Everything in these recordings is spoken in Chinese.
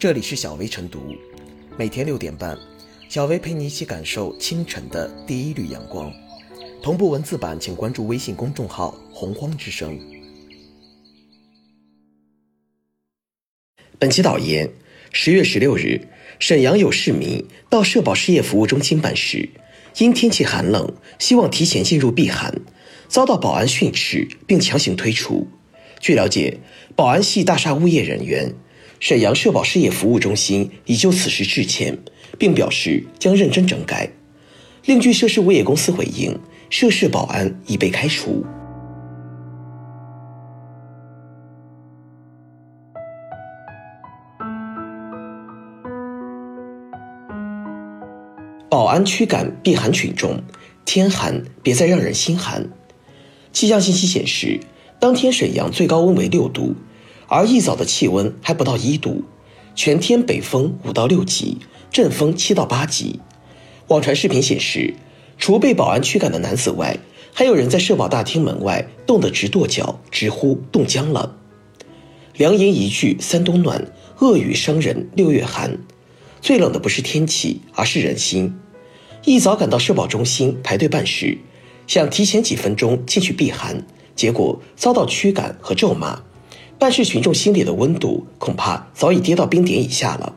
这里是小薇晨读，每天六点半，小薇陪你一起感受清晨的第一缕阳光。同步文字版，请关注微信公众号“洪荒之声”。本期导言：十月十六日，沈阳有市民到社保事业服务中心办事，因天气寒冷，希望提前进入避寒，遭到保安训斥并强行推出。据了解，保安系大厦物业人员。沈阳社保事业服务中心已就此事致歉，并表示将认真整改。另据涉事物业公司回应，涉事保安已被开除。保安驱赶避寒群众，天寒别再让人心寒。气象信息显示，当天沈阳最高温为六度。而一早的气温还不到一度，全天北风五到六级，阵风七到八级。网传视频显示，除被保安驱赶的男子外，还有人在社保大厅门外冻得直跺脚，直呼冻僵了。良言一句三冬暖，恶语伤人六月寒。最冷的不是天气，而是人心。一早赶到社保中心排队办事，想提前几分钟进去避寒，结果遭到驱赶和咒骂。办事群众心里的温度恐怕早已跌到冰点以下了。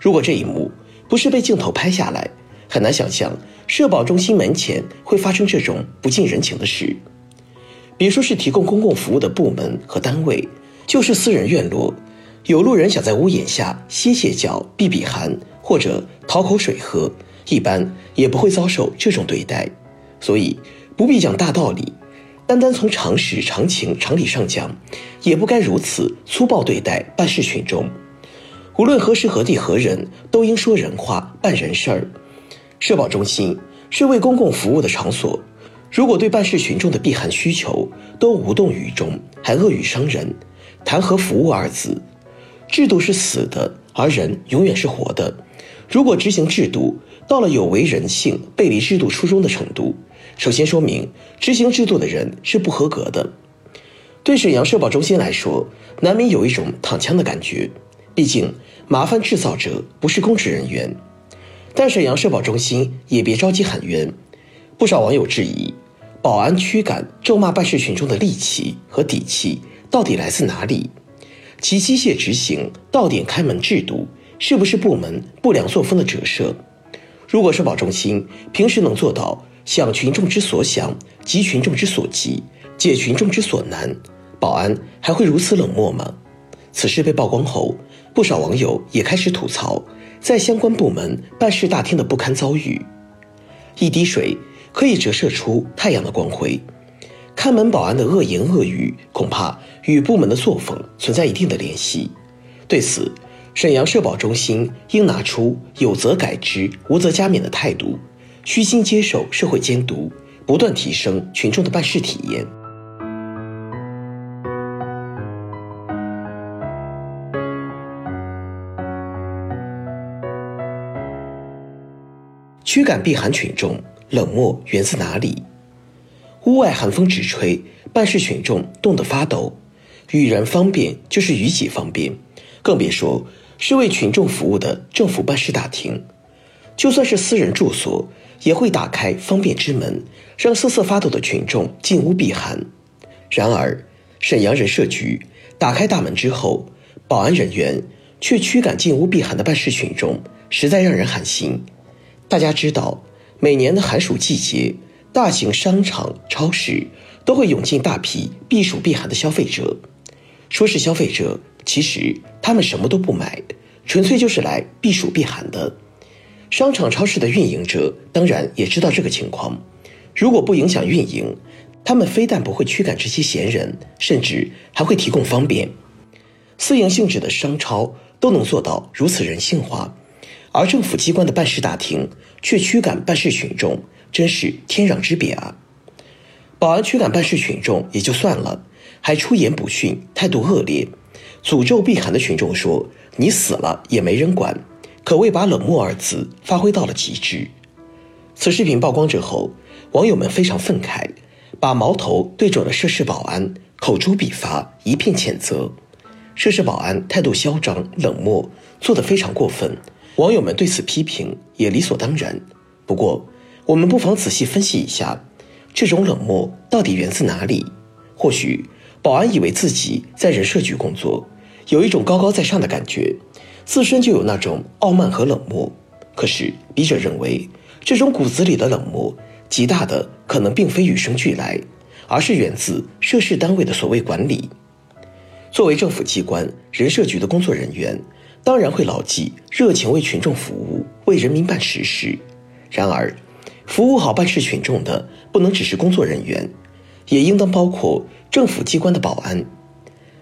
如果这一幕不是被镜头拍下来，很难想象社保中心门前会发生这种不近人情的事。别说是提供公共服务的部门和单位，就是私人院落，有路人想在屋檐下歇歇脚、避避寒，或者讨口水喝，一般也不会遭受这种对待。所以不必讲大道理。单单从常识、常情、常理上讲，也不该如此粗暴对待办事群众。无论何时何地何人，都应说人话、办人事儿。社保中心是为公共服务的场所，如果对办事群众的避寒需求都无动于衷，还恶语伤人，谈何服务二字？制度是死的，而人永远是活的。如果执行制度到了有违人性、背离制度初衷的程度，首先说明，执行制度的人是不合格的。对沈阳社保中心来说，难免有一种躺枪的感觉。毕竟，麻烦制造者不是公职人员。但沈阳社保中心也别着急喊冤。不少网友质疑，保安驱赶、咒骂办事群众的力气和底气到底来自哪里？其机械执行、到点开门制度，是不是部门不良作风的折射？如果社保中心平时能做到，想群众之所想，急群众之所急，解群众之所难，保安还会如此冷漠吗？此事被曝光后，不少网友也开始吐槽在相关部门办事大厅的不堪遭遇。一滴水可以折射出太阳的光辉，看门保安的恶言恶语，恐怕与部门的作风存在一定的联系。对此，沈阳社保中心应拿出有则改之，无则加勉的态度。虚心接受社会监督，不断提升群众的办事体验。驱赶避寒群众，冷漠源自哪里？屋外寒风直吹，办事群众冻得发抖。与人方便就是与己方便，更别说是为群众服务的政府办事大厅。就算是私人住所。也会打开方便之门，让瑟瑟发抖的群众进屋避寒。然而，沈阳人社局打开大门之后，保安人员却驱赶进屋避寒的办事群众，实在让人寒心。大家知道，每年的寒暑季节，大型商场、超市都会涌进大批避暑避寒的消费者。说是消费者，其实他们什么都不买，纯粹就是来避暑避寒的。商场、超市的运营者当然也知道这个情况，如果不影响运营，他们非但不会驱赶这些闲人，甚至还会提供方便。私营性质的商超都能做到如此人性化，而政府机关的办事大厅却驱赶办事群众，真是天壤之别啊！保安驱赶办事群众也就算了，还出言不逊，态度恶劣，诅咒避寒的群众说：“你死了也没人管。”可谓把冷漠二字发挥到了极致。此视频曝光之后，网友们非常愤慨，把矛头对准了涉事保安，口诛笔伐，一片谴责。涉事保安态度嚣张冷漠，做得非常过分。网友们对此批评也理所当然。不过，我们不妨仔细分析一下，这种冷漠到底源自哪里？或许，保安以为自己在人社局工作，有一种高高在上的感觉，自身就有那种傲慢和冷漠。可是，笔者认为，这种骨子里的冷漠，极大的可能并非与生俱来，而是源自涉事单位的所谓管理。作为政府机关人社局的工作人员，当然会牢记热情为群众服务，为人民办实事。然而，服务好办事群众的不能只是工作人员，也应当包括政府机关的保安。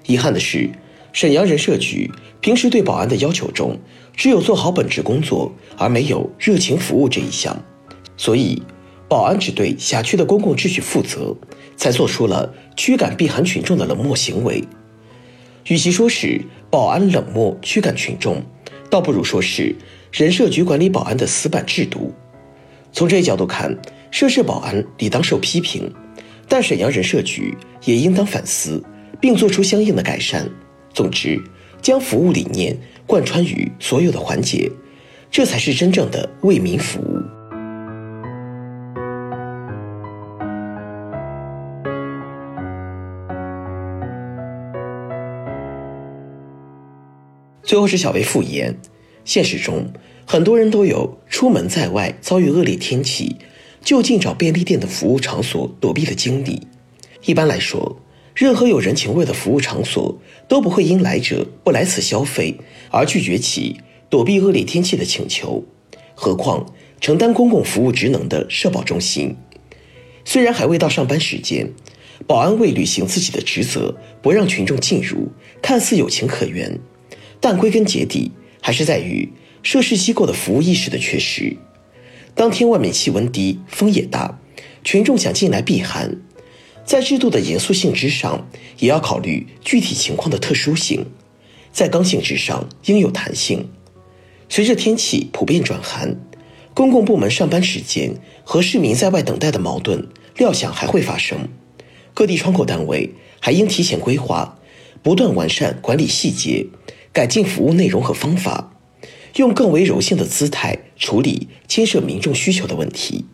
遗憾的是，沈阳人社局平时对保安的要求中，只有做好本职工作，而没有热情服务这一项。所以，保安只对辖区的公共秩序负责，才做出了驱赶避寒群众的冷漠行为。与其说是保安冷漠驱赶群众，倒不如说是人社局管理保安的死板制度。从这一角度看，涉事保安理当受批评，但沈阳人社局也应当反思，并做出相应的改善。总之，将服务理念贯穿于所有的环节，这才是真正的为民服务。最后是小薇复言，现实中。很多人都有出门在外遭遇恶劣天气，就近找便利店的服务场所躲避的经历。一般来说，任何有人情味的服务场所都不会因来者不来此消费而拒绝其躲避恶劣天气的请求。何况承担公共服务职能的社保中心，虽然还未到上班时间，保安为履行自己的职责不让群众进入，看似有情可原，但归根结底还是在于。涉事机构的服务意识的缺失。当天外面气温低，风也大，群众想进来避寒，在制度的严肃性之上，也要考虑具体情况的特殊性，在刚性之上应有弹性。随着天气普遍转寒，公共部门上班时间和市民在外等待的矛盾料想还会发生，各地窗口单位还应提前规划，不断完善管理细节，改进服务内容和方法。用更为柔性的姿态处理牵涉民众需求的问题。